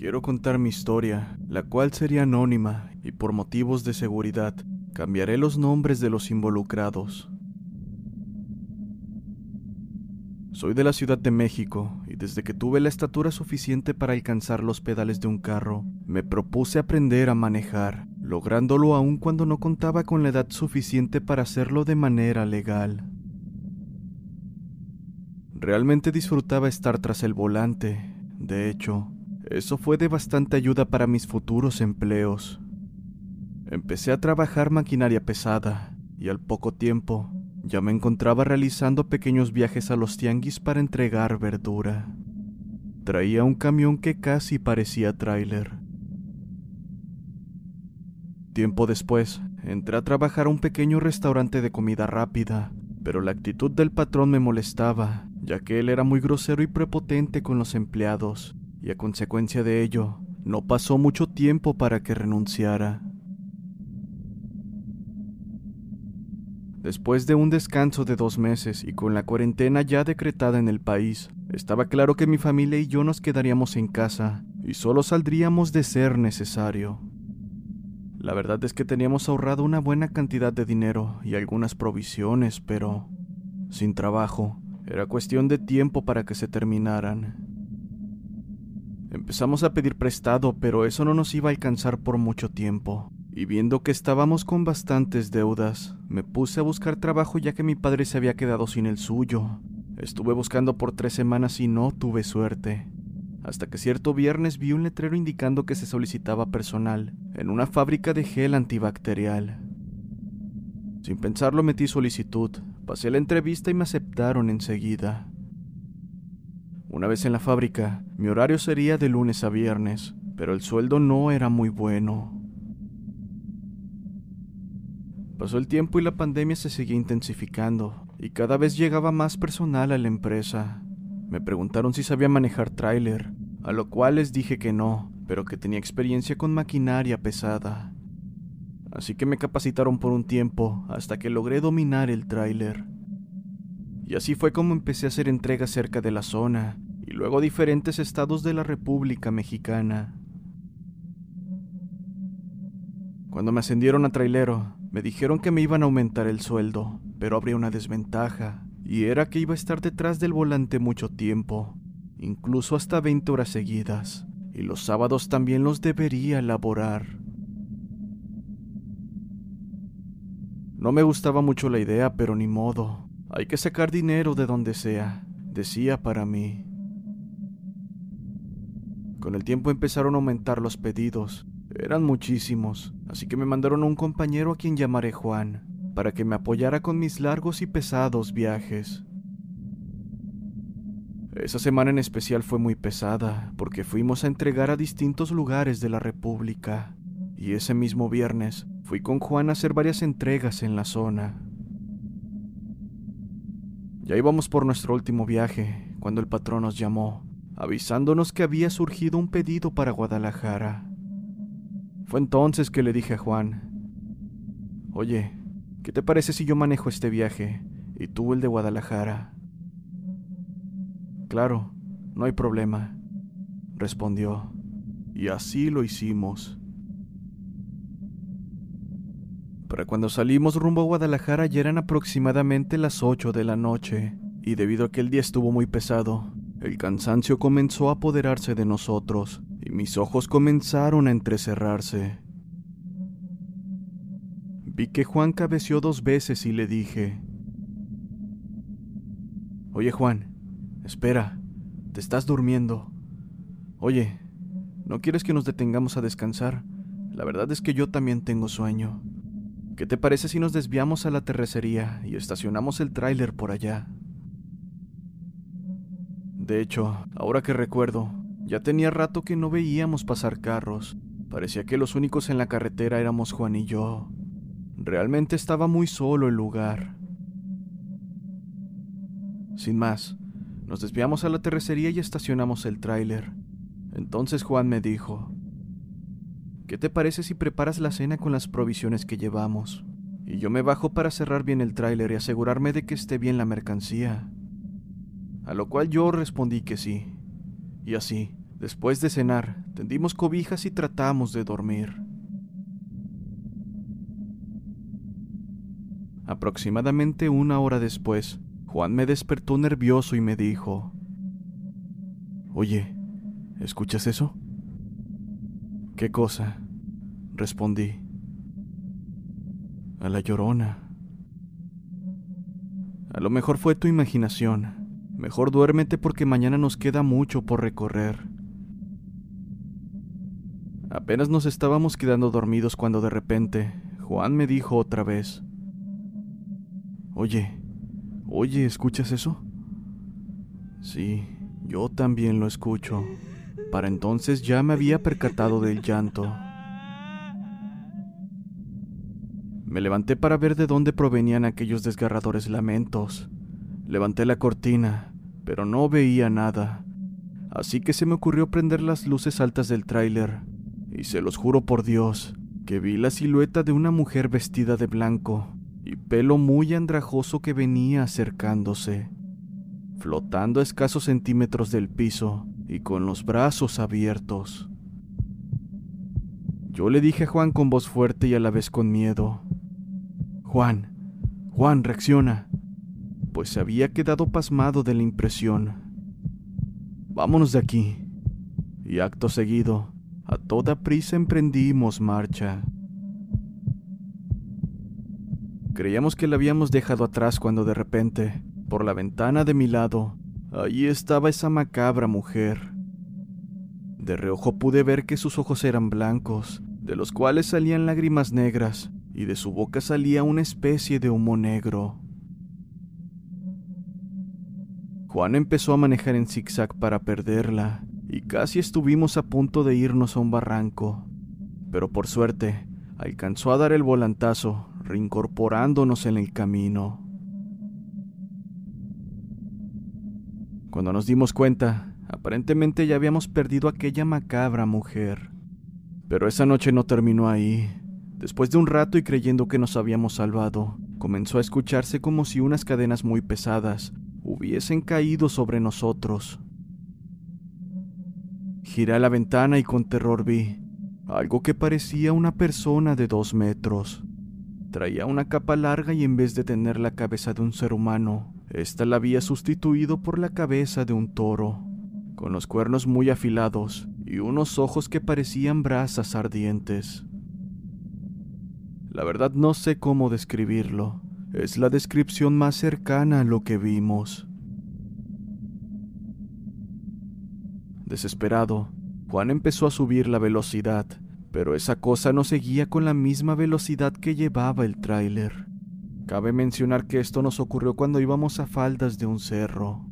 Quiero contar mi historia, la cual sería anónima y por motivos de seguridad cambiaré los nombres de los involucrados. Soy de la Ciudad de México y desde que tuve la estatura suficiente para alcanzar los pedales de un carro, me propuse aprender a manejar, lográndolo aún cuando no contaba con la edad suficiente para hacerlo de manera legal. Realmente disfrutaba estar tras el volante, de hecho, eso fue de bastante ayuda para mis futuros empleos. Empecé a trabajar maquinaria pesada y al poco tiempo ya me encontraba realizando pequeños viajes a los tianguis para entregar verdura. Traía un camión que casi parecía tráiler. Tiempo después, entré a trabajar a un pequeño restaurante de comida rápida, pero la actitud del patrón me molestaba, ya que él era muy grosero y prepotente con los empleados, y a consecuencia de ello, no pasó mucho tiempo para que renunciara. Después de un descanso de dos meses y con la cuarentena ya decretada en el país, estaba claro que mi familia y yo nos quedaríamos en casa y solo saldríamos de ser necesario. La verdad es que teníamos ahorrado una buena cantidad de dinero y algunas provisiones, pero sin trabajo, era cuestión de tiempo para que se terminaran. Empezamos a pedir prestado, pero eso no nos iba a alcanzar por mucho tiempo. Y viendo que estábamos con bastantes deudas, me puse a buscar trabajo ya que mi padre se había quedado sin el suyo. Estuve buscando por tres semanas y no tuve suerte. Hasta que cierto viernes vi un letrero indicando que se solicitaba personal en una fábrica de gel antibacterial. Sin pensarlo metí solicitud, pasé la entrevista y me aceptaron enseguida. Una vez en la fábrica, mi horario sería de lunes a viernes, pero el sueldo no era muy bueno. Pasó el tiempo y la pandemia se seguía intensificando, y cada vez llegaba más personal a la empresa. Me preguntaron si sabía manejar tráiler, a lo cual les dije que no, pero que tenía experiencia con maquinaria pesada. Así que me capacitaron por un tiempo hasta que logré dominar el tráiler. Y así fue como empecé a hacer entregas cerca de la zona y luego diferentes estados de la República Mexicana. Cuando me ascendieron a trailero, me dijeron que me iban a aumentar el sueldo, pero habría una desventaja, y era que iba a estar detrás del volante mucho tiempo, incluso hasta 20 horas seguidas, y los sábados también los debería laborar. No me gustaba mucho la idea, pero ni modo. Hay que sacar dinero de donde sea, decía para mí. Con el tiempo empezaron a aumentar los pedidos. Eran muchísimos, así que me mandaron a un compañero a quien llamaré Juan, para que me apoyara con mis largos y pesados viajes. Esa semana en especial fue muy pesada, porque fuimos a entregar a distintos lugares de la República, y ese mismo viernes fui con Juan a hacer varias entregas en la zona. Ya íbamos por nuestro último viaje cuando el patrón nos llamó, avisándonos que había surgido un pedido para Guadalajara. Fue entonces que le dije a Juan, Oye, ¿qué te parece si yo manejo este viaje y tú el de Guadalajara? Claro, no hay problema, respondió, y así lo hicimos. Para cuando salimos rumbo a Guadalajara ya eran aproximadamente las 8 de la noche, y debido a que el día estuvo muy pesado, el cansancio comenzó a apoderarse de nosotros, y mis ojos comenzaron a entrecerrarse. Vi que Juan cabeció dos veces y le dije, Oye Juan, Espera, te estás durmiendo. Oye, ¿no quieres que nos detengamos a descansar? La verdad es que yo también tengo sueño. ¿Qué te parece si nos desviamos a la terracería y estacionamos el tráiler por allá? De hecho, ahora que recuerdo, ya tenía rato que no veíamos pasar carros. Parecía que los únicos en la carretera éramos Juan y yo. Realmente estaba muy solo el lugar. Sin más, nos desviamos a la terracería y estacionamos el tráiler. Entonces Juan me dijo, ¿qué te parece si preparas la cena con las provisiones que llevamos? Y yo me bajo para cerrar bien el tráiler y asegurarme de que esté bien la mercancía. A lo cual yo respondí que sí. Y así, después de cenar, tendimos cobijas y tratamos de dormir. Aproximadamente una hora después, Juan me despertó nervioso y me dijo, Oye, ¿escuchas eso? ¿Qué cosa? Respondí. A la llorona. A lo mejor fue tu imaginación. Mejor duérmete porque mañana nos queda mucho por recorrer. Apenas nos estábamos quedando dormidos cuando de repente Juan me dijo otra vez, Oye, oye, ¿escuchas eso? Sí, yo también lo escucho. Para entonces ya me había percatado del llanto. Me levanté para ver de dónde provenían aquellos desgarradores lamentos. Levanté la cortina, pero no veía nada. Así que se me ocurrió prender las luces altas del tráiler, y se los juro por Dios, que vi la silueta de una mujer vestida de blanco, y pelo muy andrajoso que venía acercándose, flotando a escasos centímetros del piso y con los brazos abiertos. Yo le dije a Juan con voz fuerte y a la vez con miedo, Juan, Juan, reacciona, pues había quedado pasmado de la impresión. Vámonos de aquí. Y acto seguido, a toda prisa emprendimos marcha. Creíamos que la habíamos dejado atrás cuando de repente, por la ventana de mi lado, allí estaba esa macabra mujer. De reojo pude ver que sus ojos eran blancos, de los cuales salían lágrimas negras, y de su boca salía una especie de humo negro. Juan empezó a manejar en zigzag para perderla, y casi estuvimos a punto de irnos a un barranco. Pero por suerte, alcanzó a dar el volantazo reincorporándonos en el camino. Cuando nos dimos cuenta, aparentemente ya habíamos perdido a aquella macabra mujer. Pero esa noche no terminó ahí. Después de un rato y creyendo que nos habíamos salvado, comenzó a escucharse como si unas cadenas muy pesadas hubiesen caído sobre nosotros. Giré a la ventana y con terror vi algo que parecía una persona de dos metros. Traía una capa larga y en vez de tener la cabeza de un ser humano, ésta la había sustituido por la cabeza de un toro, con los cuernos muy afilados y unos ojos que parecían brasas ardientes. La verdad no sé cómo describirlo, es la descripción más cercana a lo que vimos. Desesperado, Juan empezó a subir la velocidad pero esa cosa no seguía con la misma velocidad que llevaba el tráiler. Cabe mencionar que esto nos ocurrió cuando íbamos a faldas de un cerro.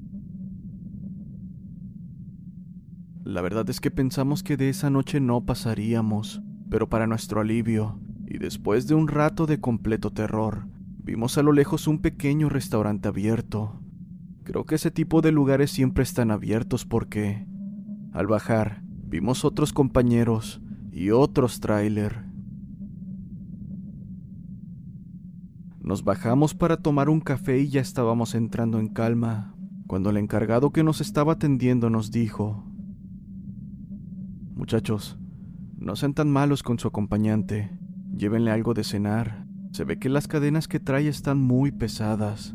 La verdad es que pensamos que de esa noche no pasaríamos, pero para nuestro alivio, y después de un rato de completo terror, vimos a lo lejos un pequeño restaurante abierto. Creo que ese tipo de lugares siempre están abiertos porque, al bajar, vimos otros compañeros y otros tráiler. Nos bajamos para tomar un café y ya estábamos entrando en calma, cuando el encargado que nos estaba atendiendo nos dijo, Muchachos, no sean tan malos con su acompañante, llévenle algo de cenar, se ve que las cadenas que trae están muy pesadas.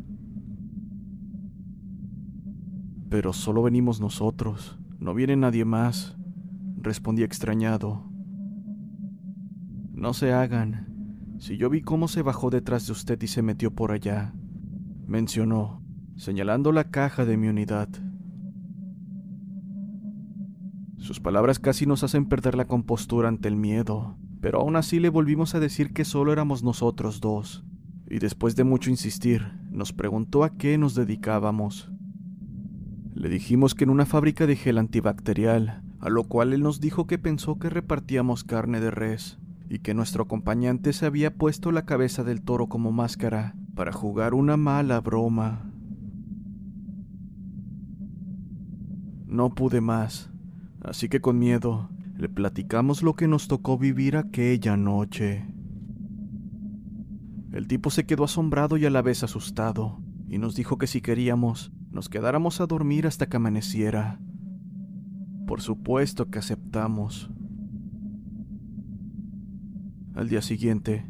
Pero solo venimos nosotros, no viene nadie más, respondí extrañado. No se hagan. Si yo vi cómo se bajó detrás de usted y se metió por allá, mencionó, señalando la caja de mi unidad. Sus palabras casi nos hacen perder la compostura ante el miedo, pero aún así le volvimos a decir que solo éramos nosotros dos, y después de mucho insistir, nos preguntó a qué nos dedicábamos. Le dijimos que en una fábrica de gel antibacterial, a lo cual él nos dijo que pensó que repartíamos carne de res y que nuestro acompañante se había puesto la cabeza del toro como máscara para jugar una mala broma. No pude más, así que con miedo le platicamos lo que nos tocó vivir aquella noche. El tipo se quedó asombrado y a la vez asustado, y nos dijo que si queríamos, nos quedáramos a dormir hasta que amaneciera. Por supuesto que aceptamos. Al día siguiente,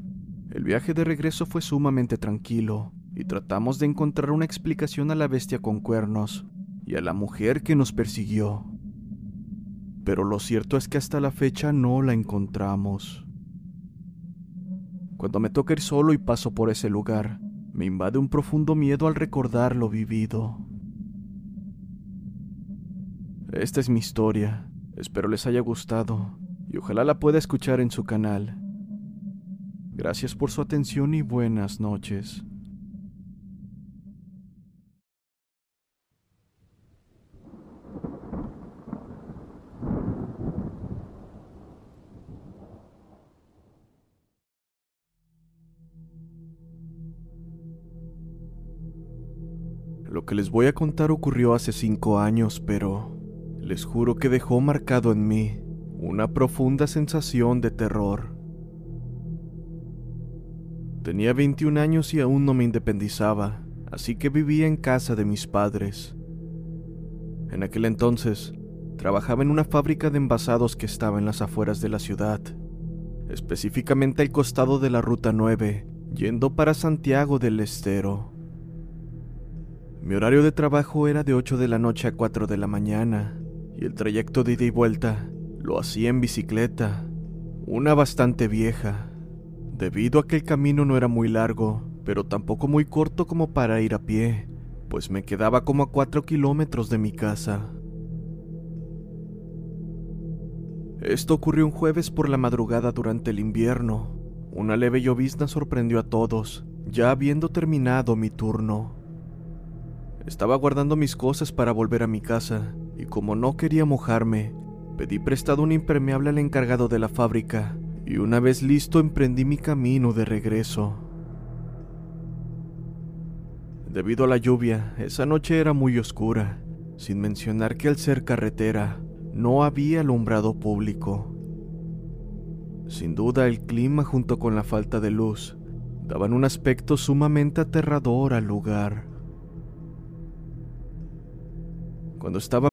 el viaje de regreso fue sumamente tranquilo y tratamos de encontrar una explicación a la bestia con cuernos y a la mujer que nos persiguió. Pero lo cierto es que hasta la fecha no la encontramos. Cuando me toca ir solo y paso por ese lugar, me invade un profundo miedo al recordar lo vivido. Esta es mi historia. Espero les haya gustado y ojalá la pueda escuchar en su canal. Gracias por su atención y buenas noches. Lo que les voy a contar ocurrió hace cinco años, pero les juro que dejó marcado en mí una profunda sensación de terror. Tenía 21 años y aún no me independizaba, así que vivía en casa de mis padres. En aquel entonces, trabajaba en una fábrica de envasados que estaba en las afueras de la ciudad, específicamente al costado de la Ruta 9, yendo para Santiago del Estero. Mi horario de trabajo era de 8 de la noche a 4 de la mañana, y el trayecto de ida y vuelta lo hacía en bicicleta, una bastante vieja, debido a que el camino no era muy largo, pero tampoco muy corto como para ir a pie, pues me quedaba como a 4 kilómetros de mi casa. Esto ocurrió un jueves por la madrugada durante el invierno. Una leve llovizna sorprendió a todos, ya habiendo terminado mi turno. Estaba guardando mis cosas para volver a mi casa, y como no quería mojarme, pedí prestado un impermeable al encargado de la fábrica, y una vez listo emprendí mi camino de regreso. Debido a la lluvia, esa noche era muy oscura, sin mencionar que al ser carretera, no había alumbrado público. Sin duda el clima junto con la falta de luz daban un aspecto sumamente aterrador al lugar. Cuando estaba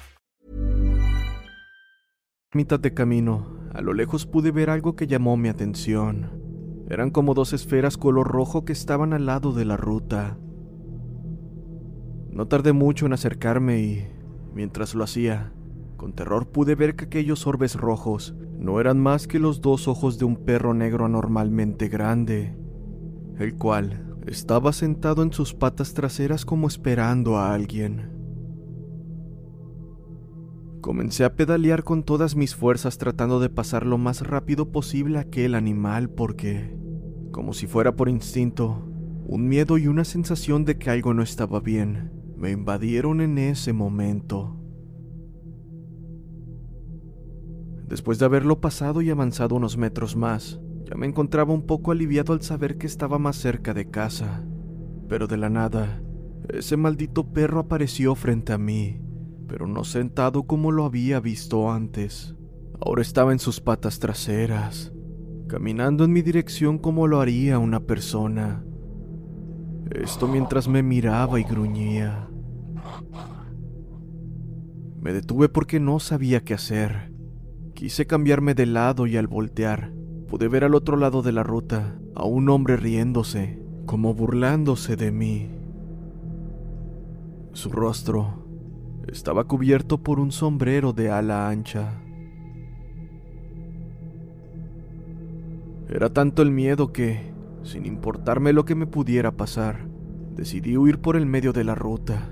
Mitad de camino, a lo lejos pude ver algo que llamó mi atención. Eran como dos esferas color rojo que estaban al lado de la ruta. No tardé mucho en acercarme y, mientras lo hacía, con terror pude ver que aquellos orbes rojos no eran más que los dos ojos de un perro negro anormalmente grande, el cual estaba sentado en sus patas traseras como esperando a alguien. Comencé a pedalear con todas mis fuerzas tratando de pasar lo más rápido posible aquel animal porque, como si fuera por instinto, un miedo y una sensación de que algo no estaba bien me invadieron en ese momento. Después de haberlo pasado y avanzado unos metros más, ya me encontraba un poco aliviado al saber que estaba más cerca de casa. Pero de la nada, ese maldito perro apareció frente a mí, pero no sentado como lo había visto antes. Ahora estaba en sus patas traseras, caminando en mi dirección como lo haría una persona. Esto mientras me miraba y gruñía. Me detuve porque no sabía qué hacer. Quise cambiarme de lado y al voltear, pude ver al otro lado de la ruta a un hombre riéndose, como burlándose de mí. Su rostro estaba cubierto por un sombrero de ala ancha. Era tanto el miedo que, sin importarme lo que me pudiera pasar, decidí huir por el medio de la ruta.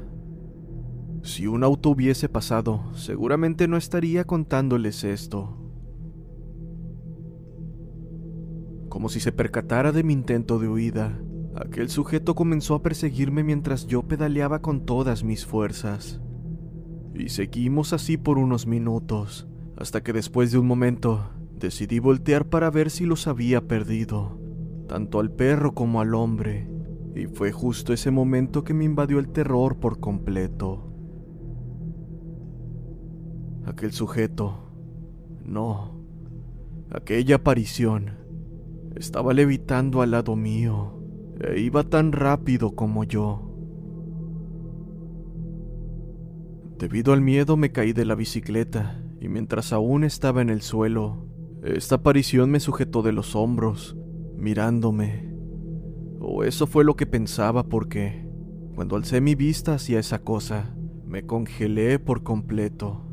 Si un auto hubiese pasado, seguramente no estaría contándoles esto. Como si se percatara de mi intento de huida, aquel sujeto comenzó a perseguirme mientras yo pedaleaba con todas mis fuerzas. Y seguimos así por unos minutos, hasta que después de un momento decidí voltear para ver si los había perdido, tanto al perro como al hombre, y fue justo ese momento que me invadió el terror por completo. Aquel sujeto, no, aquella aparición, estaba levitando al lado mío, e iba tan rápido como yo. Debido al miedo me caí de la bicicleta y mientras aún estaba en el suelo, esta aparición me sujetó de los hombros, mirándome. O eso fue lo que pensaba porque, cuando alcé mi vista hacia esa cosa, me congelé por completo.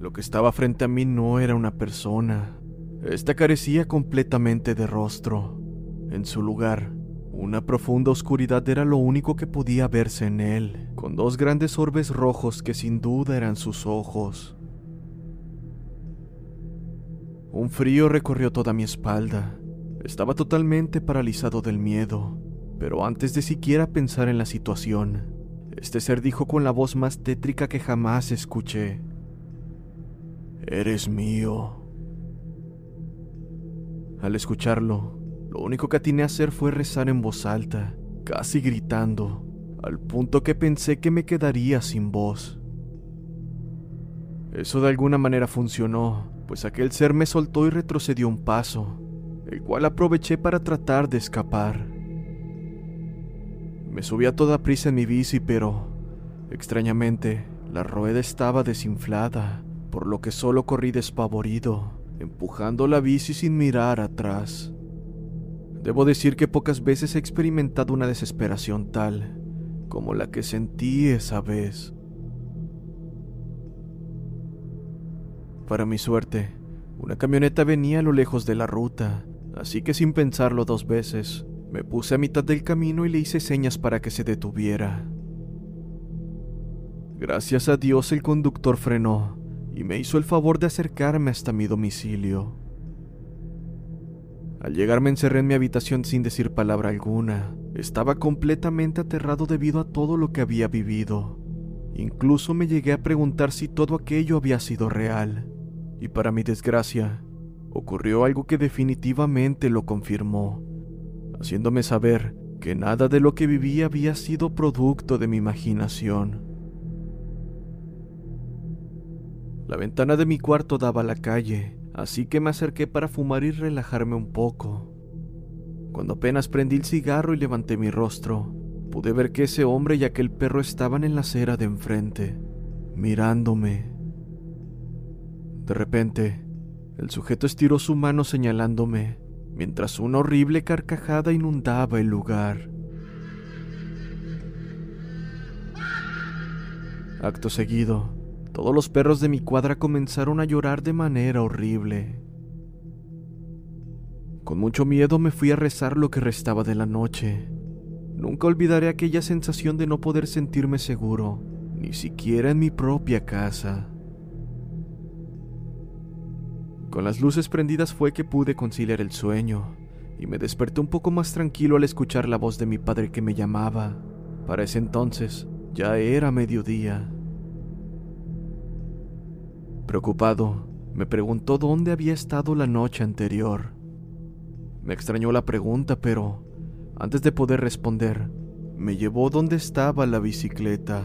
Lo que estaba frente a mí no era una persona. Esta carecía completamente de rostro. En su lugar, una profunda oscuridad era lo único que podía verse en él, con dos grandes orbes rojos que sin duda eran sus ojos. Un frío recorrió toda mi espalda. Estaba totalmente paralizado del miedo, pero antes de siquiera pensar en la situación, este ser dijo con la voz más tétrica que jamás escuché. Eres mío. Al escucharlo, lo único que atiné a hacer fue rezar en voz alta, casi gritando, al punto que pensé que me quedaría sin voz. Eso de alguna manera funcionó, pues aquel ser me soltó y retrocedió un paso, el cual aproveché para tratar de escapar. Me subí a toda prisa en mi bici, pero, extrañamente, la rueda estaba desinflada, por lo que solo corrí despavorido, empujando la bici sin mirar atrás. Debo decir que pocas veces he experimentado una desesperación tal como la que sentí esa vez. Para mi suerte, una camioneta venía a lo lejos de la ruta, así que sin pensarlo dos veces, me puse a mitad del camino y le hice señas para que se detuviera. Gracias a Dios el conductor frenó y me hizo el favor de acercarme hasta mi domicilio. Al llegar me encerré en mi habitación sin decir palabra alguna. Estaba completamente aterrado debido a todo lo que había vivido. Incluso me llegué a preguntar si todo aquello había sido real. Y para mi desgracia, ocurrió algo que definitivamente lo confirmó, haciéndome saber que nada de lo que vivía había sido producto de mi imaginación. La ventana de mi cuarto daba a la calle, así que me acerqué para fumar y relajarme un poco. Cuando apenas prendí el cigarro y levanté mi rostro, pude ver que ese hombre y aquel perro estaban en la acera de enfrente, mirándome. De repente, el sujeto estiró su mano señalándome, mientras una horrible carcajada inundaba el lugar. Acto seguido, todos los perros de mi cuadra comenzaron a llorar de manera horrible. Con mucho miedo me fui a rezar lo que restaba de la noche. Nunca olvidaré aquella sensación de no poder sentirme seguro, ni siquiera en mi propia casa. Con las luces prendidas fue que pude conciliar el sueño, y me desperté un poco más tranquilo al escuchar la voz de mi padre que me llamaba. Para ese entonces ya era mediodía. Preocupado, me preguntó dónde había estado la noche anterior. Me extrañó la pregunta, pero antes de poder responder, me llevó donde estaba la bicicleta.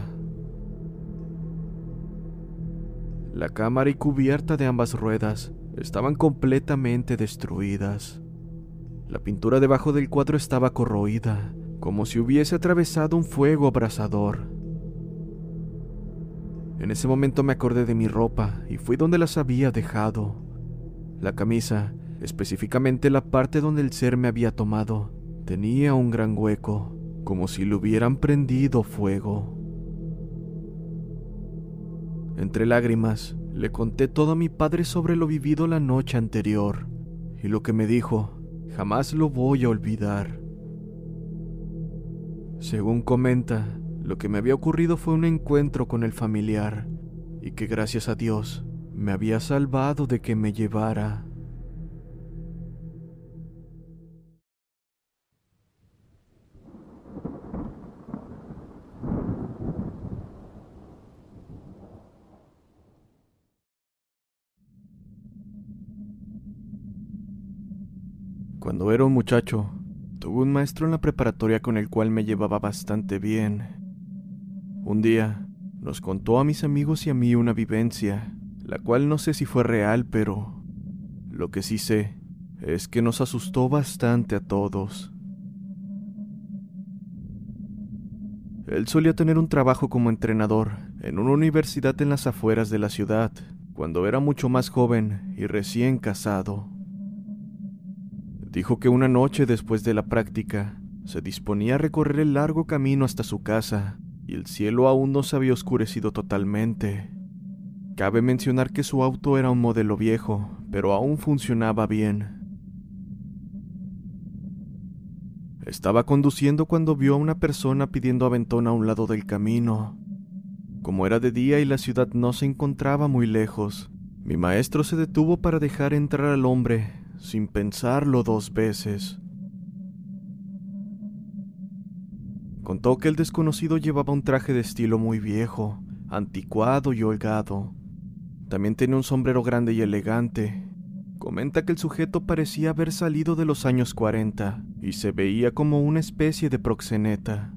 La cámara y cubierta de ambas ruedas estaban completamente destruidas. La pintura debajo del cuadro estaba corroída, como si hubiese atravesado un fuego abrasador. En ese momento me acordé de mi ropa y fui donde las había dejado. La camisa, específicamente la parte donde el ser me había tomado, tenía un gran hueco, como si le hubieran prendido fuego. Entre lágrimas, le conté todo a mi padre sobre lo vivido la noche anterior, y lo que me dijo, jamás lo voy a olvidar. Según comenta, lo que me había ocurrido fue un encuentro con el familiar, y que gracias a Dios me había salvado de que me llevara. Cuando era un muchacho, tuve un maestro en la preparatoria con el cual me llevaba bastante bien. Un día, nos contó a mis amigos y a mí una vivencia, la cual no sé si fue real, pero lo que sí sé es que nos asustó bastante a todos. Él solía tener un trabajo como entrenador en una universidad en las afueras de la ciudad, cuando era mucho más joven y recién casado. Dijo que una noche después de la práctica, se disponía a recorrer el largo camino hasta su casa, el cielo aún no se había oscurecido totalmente. Cabe mencionar que su auto era un modelo viejo, pero aún funcionaba bien. Estaba conduciendo cuando vio a una persona pidiendo aventón a un lado del camino. Como era de día y la ciudad no se encontraba muy lejos, mi maestro se detuvo para dejar entrar al hombre sin pensarlo dos veces. Contó que el desconocido llevaba un traje de estilo muy viejo, anticuado y holgado. También tenía un sombrero grande y elegante. Comenta que el sujeto parecía haber salido de los años 40 y se veía como una especie de proxeneta.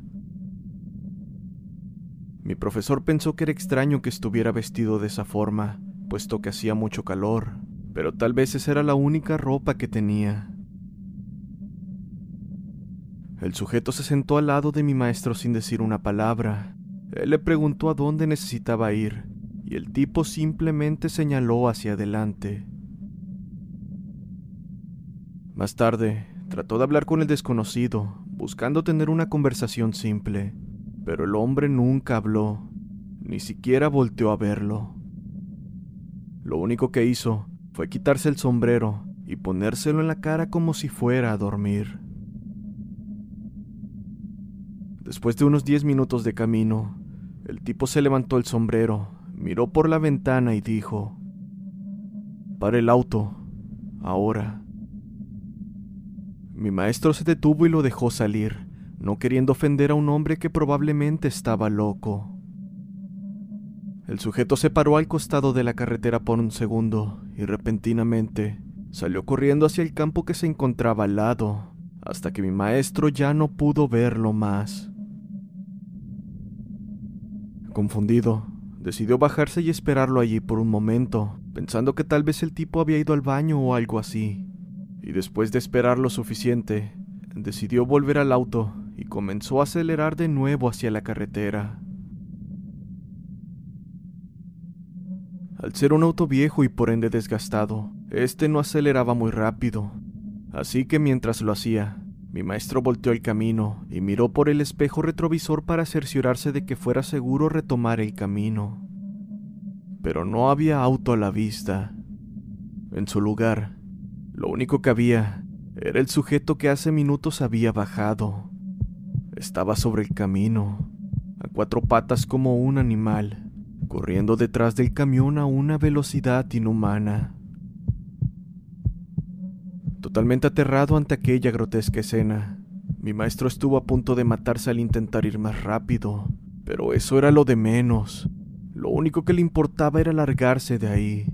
Mi profesor pensó que era extraño que estuviera vestido de esa forma, puesto que hacía mucho calor pero tal vez esa era la única ropa que tenía. El sujeto se sentó al lado de mi maestro sin decir una palabra. Él le preguntó a dónde necesitaba ir, y el tipo simplemente señaló hacia adelante. Más tarde, trató de hablar con el desconocido, buscando tener una conversación simple, pero el hombre nunca habló, ni siquiera volteó a verlo. Lo único que hizo fue quitarse el sombrero y ponérselo en la cara como si fuera a dormir. Después de unos diez minutos de camino, el tipo se levantó el sombrero, miró por la ventana y dijo, Para el auto, ahora. Mi maestro se detuvo y lo dejó salir, no queriendo ofender a un hombre que probablemente estaba loco. El sujeto se paró al costado de la carretera por un segundo y repentinamente salió corriendo hacia el campo que se encontraba al lado, hasta que mi maestro ya no pudo verlo más. Confundido, decidió bajarse y esperarlo allí por un momento, pensando que tal vez el tipo había ido al baño o algo así. Y después de esperar lo suficiente, decidió volver al auto y comenzó a acelerar de nuevo hacia la carretera. Al ser un auto viejo y por ende desgastado, este no aceleraba muy rápido. Así que mientras lo hacía, mi maestro volteó el camino y miró por el espejo retrovisor para cerciorarse de que fuera seguro retomar el camino. Pero no había auto a la vista. En su lugar, lo único que había era el sujeto que hace minutos había bajado. Estaba sobre el camino, a cuatro patas como un animal corriendo detrás del camión a una velocidad inhumana. Totalmente aterrado ante aquella grotesca escena, mi maestro estuvo a punto de matarse al intentar ir más rápido, pero eso era lo de menos. Lo único que le importaba era largarse de ahí.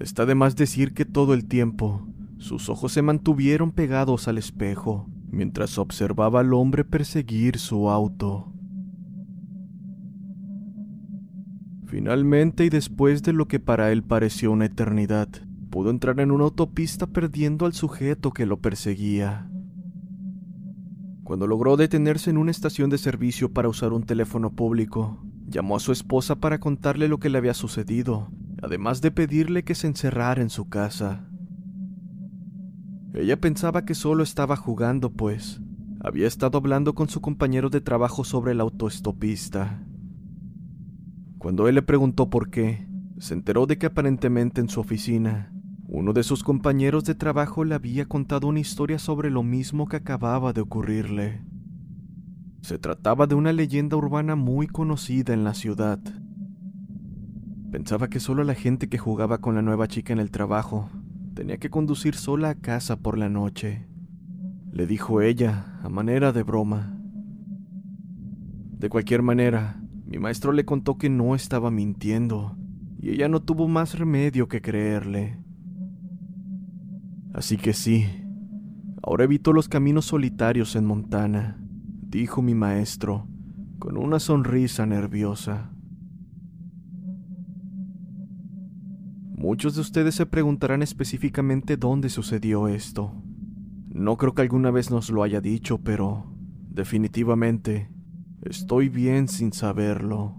Está de más decir que todo el tiempo sus ojos se mantuvieron pegados al espejo mientras observaba al hombre perseguir su auto. Finalmente y después de lo que para él pareció una eternidad, pudo entrar en una autopista perdiendo al sujeto que lo perseguía. Cuando logró detenerse en una estación de servicio para usar un teléfono público, llamó a su esposa para contarle lo que le había sucedido, además de pedirle que se encerrara en su casa. Ella pensaba que solo estaba jugando, pues había estado hablando con su compañero de trabajo sobre el autoestopista. Cuando él le preguntó por qué, se enteró de que aparentemente en su oficina uno de sus compañeros de trabajo le había contado una historia sobre lo mismo que acababa de ocurrirle. Se trataba de una leyenda urbana muy conocida en la ciudad. Pensaba que solo la gente que jugaba con la nueva chica en el trabajo tenía que conducir sola a casa por la noche. Le dijo ella, a manera de broma. De cualquier manera, mi maestro le contó que no estaba mintiendo, y ella no tuvo más remedio que creerle. Así que sí, ahora evito los caminos solitarios en Montana, dijo mi maestro, con una sonrisa nerviosa. Muchos de ustedes se preguntarán específicamente dónde sucedió esto. No creo que alguna vez nos lo haya dicho, pero definitivamente estoy bien sin saberlo.